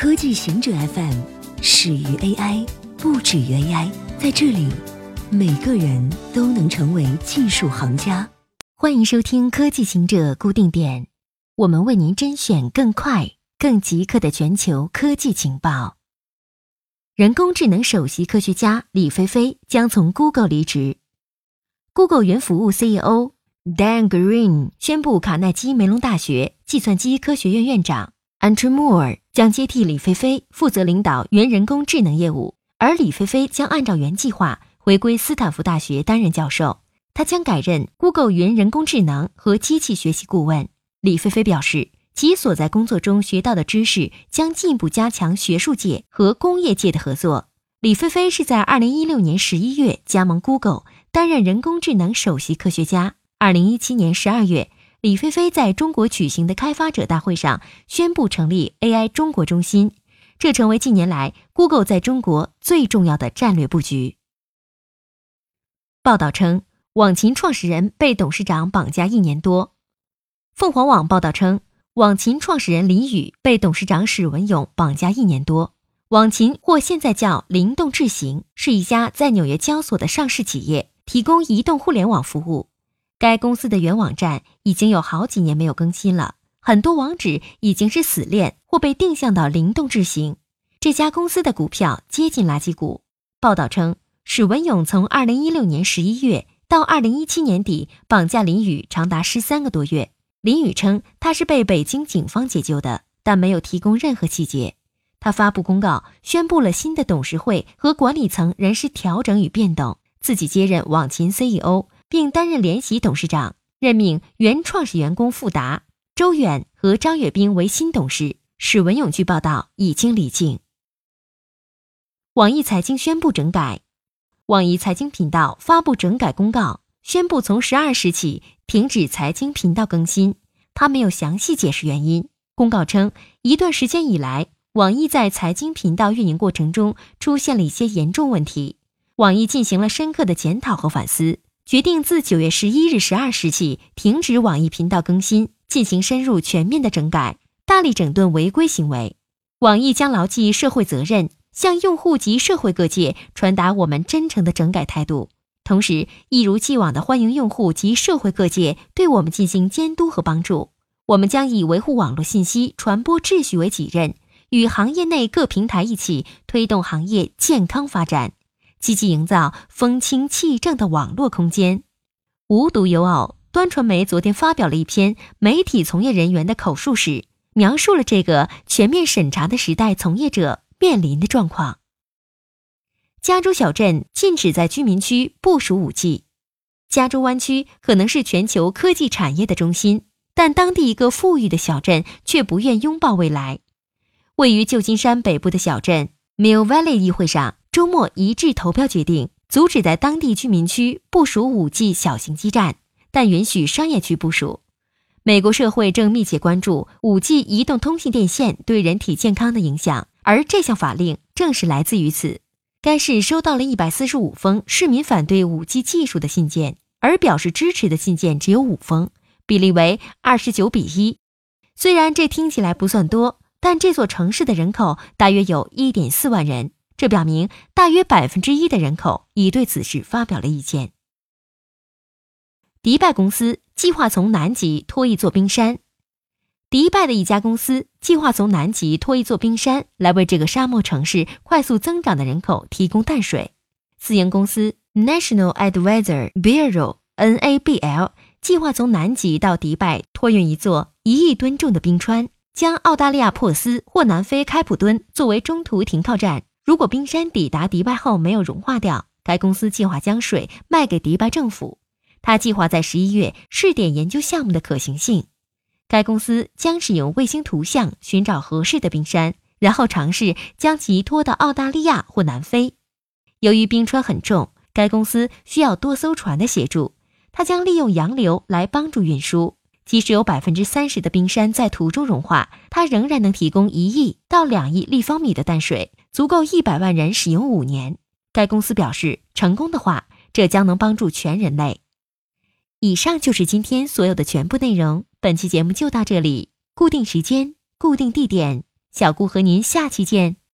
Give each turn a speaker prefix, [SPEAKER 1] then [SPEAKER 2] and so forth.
[SPEAKER 1] 科技行者 FM 始于 AI，不止于 AI。在这里，每个人都能成为技术行家。
[SPEAKER 2] 欢迎收听科技行者固定点，我们为您甄选更快、更即刻的全球科技情报。人工智能首席科学家李飞飞将从 Google 离职。Google 云服务 CEO Dan Green 宣布，卡耐基梅隆大学计算机科学院院长 Andrew Moore 将接替李飞飞，负责领导原人工智能业务。而李飞飞将按照原计划回归斯坦福大学担任教授。他将改任 Google 云人工智能和机器学习顾问。李飞飞表示，其所在工作中学到的知识将进一步加强学术界和工业界的合作。李飞飞是在2016年11月加盟 Google，担任人工智能首席科学家。2017年12月，李飞飞在中国举行的开发者大会上宣布成立 AI 中国中心，这成为近年来 Google 在中国最重要的战略布局。报道称。网秦创始人被董事长绑架一年多。凤凰网报道称，网秦创始人李宇被董事长史文勇绑架一年多。网秦或现在叫灵动智行，是一家在纽约交所的上市企业，提供移动互联网服务。该公司的原网站已经有好几年没有更新了，很多网址已经是死链或被定向到灵动智行。这家公司的股票接近垃圾股。报道称，史文勇从二零一六年十一月。到二零一七年底，绑架林宇长达十三个多月。林宇称他是被北京警方解救的，但没有提供任何细节。他发布公告，宣布了新的董事会和管理层人事调整与变动，自己接任网秦 CEO，并担任联席董事长，任命原创始员工傅达、周远和张跃斌为新董事。史文勇据报道已经离境。网易财经宣布整改。网易财经频道发布整改公告，宣布从十二时起停止财经频道更新。他没有详细解释原因。公告称，一段时间以来，网易在财经频道运营过程中出现了一些严重问题。网易进行了深刻的检讨和反思，决定自九月十一日十二时起停止网易频道更新，进行深入全面的整改，大力整顿违规行为。网易将牢记社会责任。向用户及社会各界传达我们真诚的整改态度，同时一如既往的欢迎用户及社会各界对我们进行监督和帮助。我们将以维护网络信息传播秩序为己任，与行业内各平台一起推动行业健康发展，积极营造风清气正的网络空间。无独有偶，端传媒昨天发表了一篇媒体从业人员的口述史，描述了这个全面审查的时代从业者。面临的状况。加州小镇禁止在居民区部署五 G。加州湾区可能是全球科技产业的中心，但当地一个富裕的小镇却不愿拥抱未来。位于旧金山北部的小镇 Mill Valley 议会上周末一致投票决定，阻止在当地居民区部署五 G 小型基站，但允许商业区部署。美国社会正密切关注五 G 移动通信电线对人体健康的影响。而这项法令正是来自于此。该市收到了一百四十五封市民反对五 G 技术的信件，而表示支持的信件只有五封，比例为二十九比一。虽然这听起来不算多，但这座城市的人口大约有一点四万人，这表明大约百分之一的人口已对此事发表了意见。迪拜公司计划从南极拖一座冰山。迪拜的一家公司计划从南极拖一座冰山，来为这个沙漠城市快速增长的人口提供淡水。私营公司 National Advisor Bureau（NABL） 计划从南极到迪拜托运一座一亿吨重的冰川，将澳大利亚珀斯或南非开普敦作为中途停靠站。如果冰山抵达迪拜后没有融化掉，该公司计划将水卖给迪拜政府。他计划在十一月试点研究项目的可行性。该公司将使用卫星图像寻找合适的冰山，然后尝试将其拖到澳大利亚或南非。由于冰川很重，该公司需要多艘船的协助。它将利用洋流来帮助运输。即使有百分之三十的冰山在途中融化，它仍然能提供一亿到两亿立方米的淡水，足够一百万人使用五年。该公司表示，成功的话，这将能帮助全人类。以上就是今天所有的全部内容。本期节目就到这里，固定时间，固定地点，小顾和您下期见。